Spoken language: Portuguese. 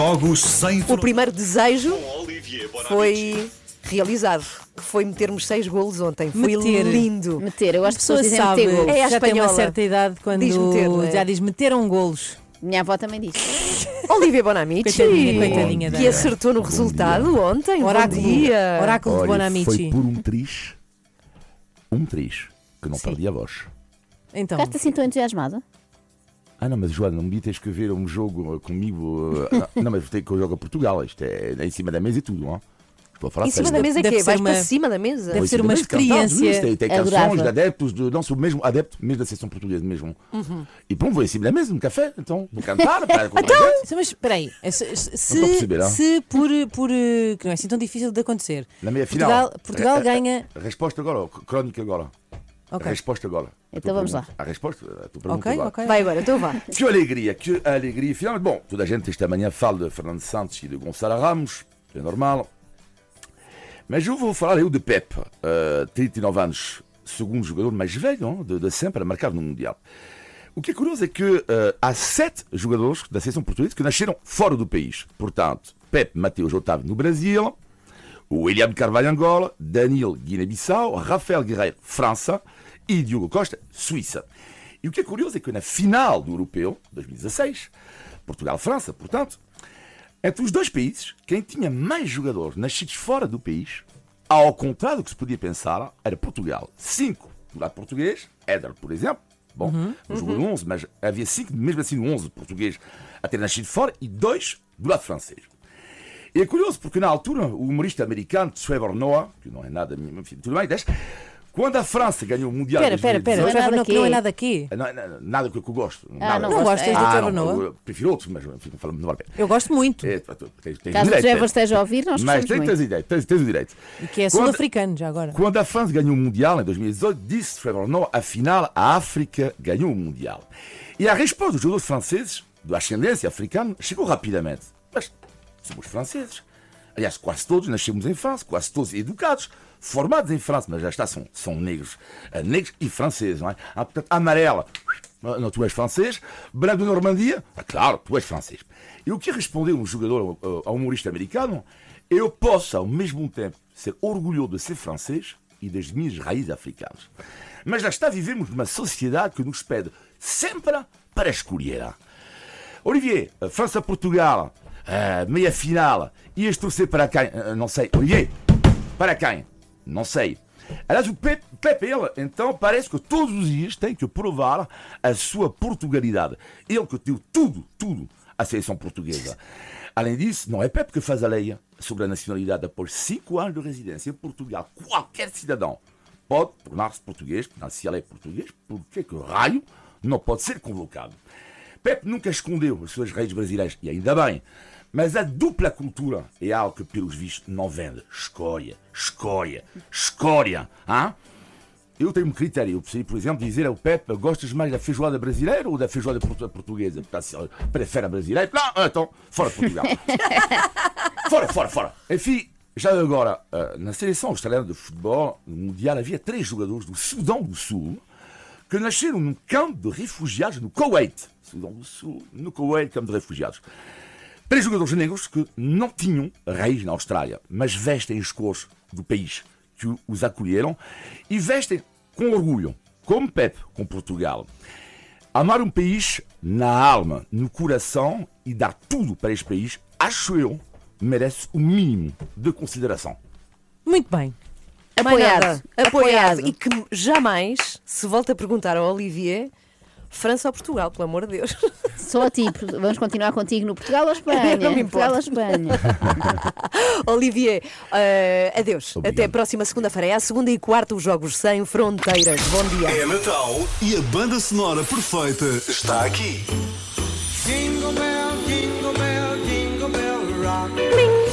Jogos sem O primeiro desejo foi realizado, que foi metermos seis golos ontem. Foi Meter. lindo. Meter, eu gosto A de pessoas pessoa dizem sabe, meter gols. É a já tem uma espanhola. certa idade quando Diz meter, é? já diz meteram golos. Minha avó também disse. Olivia Bonamici, Coitadinha, coitadinha que dela. acertou no resultado ontem. Oráculo, Bom dia. oráculo de Olha, Bonamici. foi por um triz, um triz, que não perdi a voz. Então, Ficaste assim tão entusiasmado? Ah não, mas Joana, não me tens que ver um jogo uh, comigo. não, não, mas tem que eu jogo a Portugal, isto é, é em cima da mesa e tudo, não? Estou a falar Em cima sério. da mesa é quê? Vais uma- para cima da mesa? Deve ser uma mesa, cantados, experiência. isso, Tem, tem Adorava. canções de adeptos, de, não sou mesmo adepto mesmo da seção portuguesa mesmo. Uhum. E pronto, vou em cima da mesa, no café, então, vou cantar, para então, mas espera aí, se, se, não? se por, por eh, que não é assim tão difícil de acontecer. Na meia final. Portugal, Portugal ganha. Resposta agora, crónica agora. Ok. resposta agora. Então vamos lá. A resposta, a tua pergunta Ok, ok. Vai agora, então vá. Que alegria, que alegria. Finalmente, bom, toda a gente esta manhã fala de Fernando Santos e de Gonçalo Ramos, é normal. Mas eu vou falar eu de Pep, uh, 39 anos, segundo jogador mais velho de, de sempre a marcar no Mundial. O que é curioso é que uh, há sete jogadores da seleção portuguesa que nasceram fora do país. Portanto, Pep Mateus Otávio no Brasil, William Carvalho Angola, Danilo Guiné-Bissau, Rafael Guerreiro França e Diogo Costa Suíça. E o que é curioso é que na final do Europeu 2016, Portugal-França, portanto, entre os dois países, quem tinha mais jogadores nascidos fora do país, ao contrário do que se podia pensar, era Portugal. Cinco do lado português, Éder, por exemplo. Bom, jogou no 11, mas havia cinco, mesmo assim, no 11 português a ter nascido fora e dois do lado francês. E é curioso porque na altura o humorista americano Trevor Noah, que não é nada, enfim, tudo bem, deixa, quando a França ganhou o Mundial Espera, em espera, espera. 2018, Não é Trevor nada Noah, que não é nada aqui. não, não, nada que eu gosto. Ah, nada. não Não gostas do Ah, Trevor não, Noah? eu prefiro outros, mas enfim, não falamos, não vale a pena. Eu gosto muito. É, tu- tu- tens- tens Caso o Trevor esteja a ouvir, nós Mas gostamos tens, muito. tens, direito, tens, tens o direito. E que é sul-africano já agora. Quando a França ganhou o Mundial em 2018, disse Trevor Noah, afinal, a África ganhou o Mundial. E a resposta dos jogadores franceses, de ascendência africana, chegou rapidamente. Mas somos franceses. Aliás, quase todos nascemos em França, quase todos educados, formados em França, mas já está, são, são negros. eh, Negros e franceses, não é? Ah, portanto, amarela, ah, não, tu és francês. Branco de Normandia, ah, claro, tu és francês. E o que respondeu um jogador ao- ao humorista americano? Eu posso, ao mesmo tempo, ser orgulhoso de ser francês e das minhas raízes africanas. Mas já está, vivemos numa sociedade que nos pede sempre para escolher. Olivier, eh, França-Portugal, eh, meia final, ias torcer para quem? Eh, Não sei. Olivier, para quem? Não sei. Aliás, o Pepe, ele, então, parece que todos os dias tem que provar a sua Portugalidade. Ele que deu tudo, tudo à seleção portuguesa. Além disso, não é Pepe que faz a lei sobre a nacionalidade após cinco anos de residência em Portugal. Qualquer cidadão pode tornar-se português, portanto, se ele é português, por que raio não pode ser convocado? Pepe nunca escondeu as suas raízes brasileiras, e ainda bem. Mas a dupla cultura é algo que, pelos vistos, não vende. Escória, escória, escória. Hã? Eu tenho um critério. Eu preciso, por exemplo, dizer ao Pepe: gostas mais da feijoada brasileira ou da feijoada portu- portuguesa? Portanto, se ele prefere a brasileira, não, então, fora Portugal. fora, fora, fora. Enfim, já agora, eh, na seleção australiana de futebol no mundial, havia três jogadores do Sudão do Sul que nasceram num campo de refugiados no Kuwait. Sudão do Sul, no Kuwait, campo de refugiados. Três jogadores negros que não tinham raiz na Austrália, mas vestem as cores do país que os acolheram e vestem com orgulho, como Pepe, com Portugal. Amar um país na alma, no coração e dar tudo para este país, acho eu, merece o mínimo de consideração. Muito bem. Apoiado. Apoiado. Apoiado. E que jamais se volta a perguntar ao Olivier França ou Portugal, pelo amor de Deus. Só a ti, vamos continuar contigo no Portugal ou Espanha? Não me. Portugal ou Espanha. Olivier, uh, adeus. Obrigado. Até a próxima segunda-feira. É a segunda e quarta os Jogos Sem Fronteiras. Bom dia. É Natal e a banda sonora perfeita está aqui. Jingle bell, jingle bell, jingle bell rock.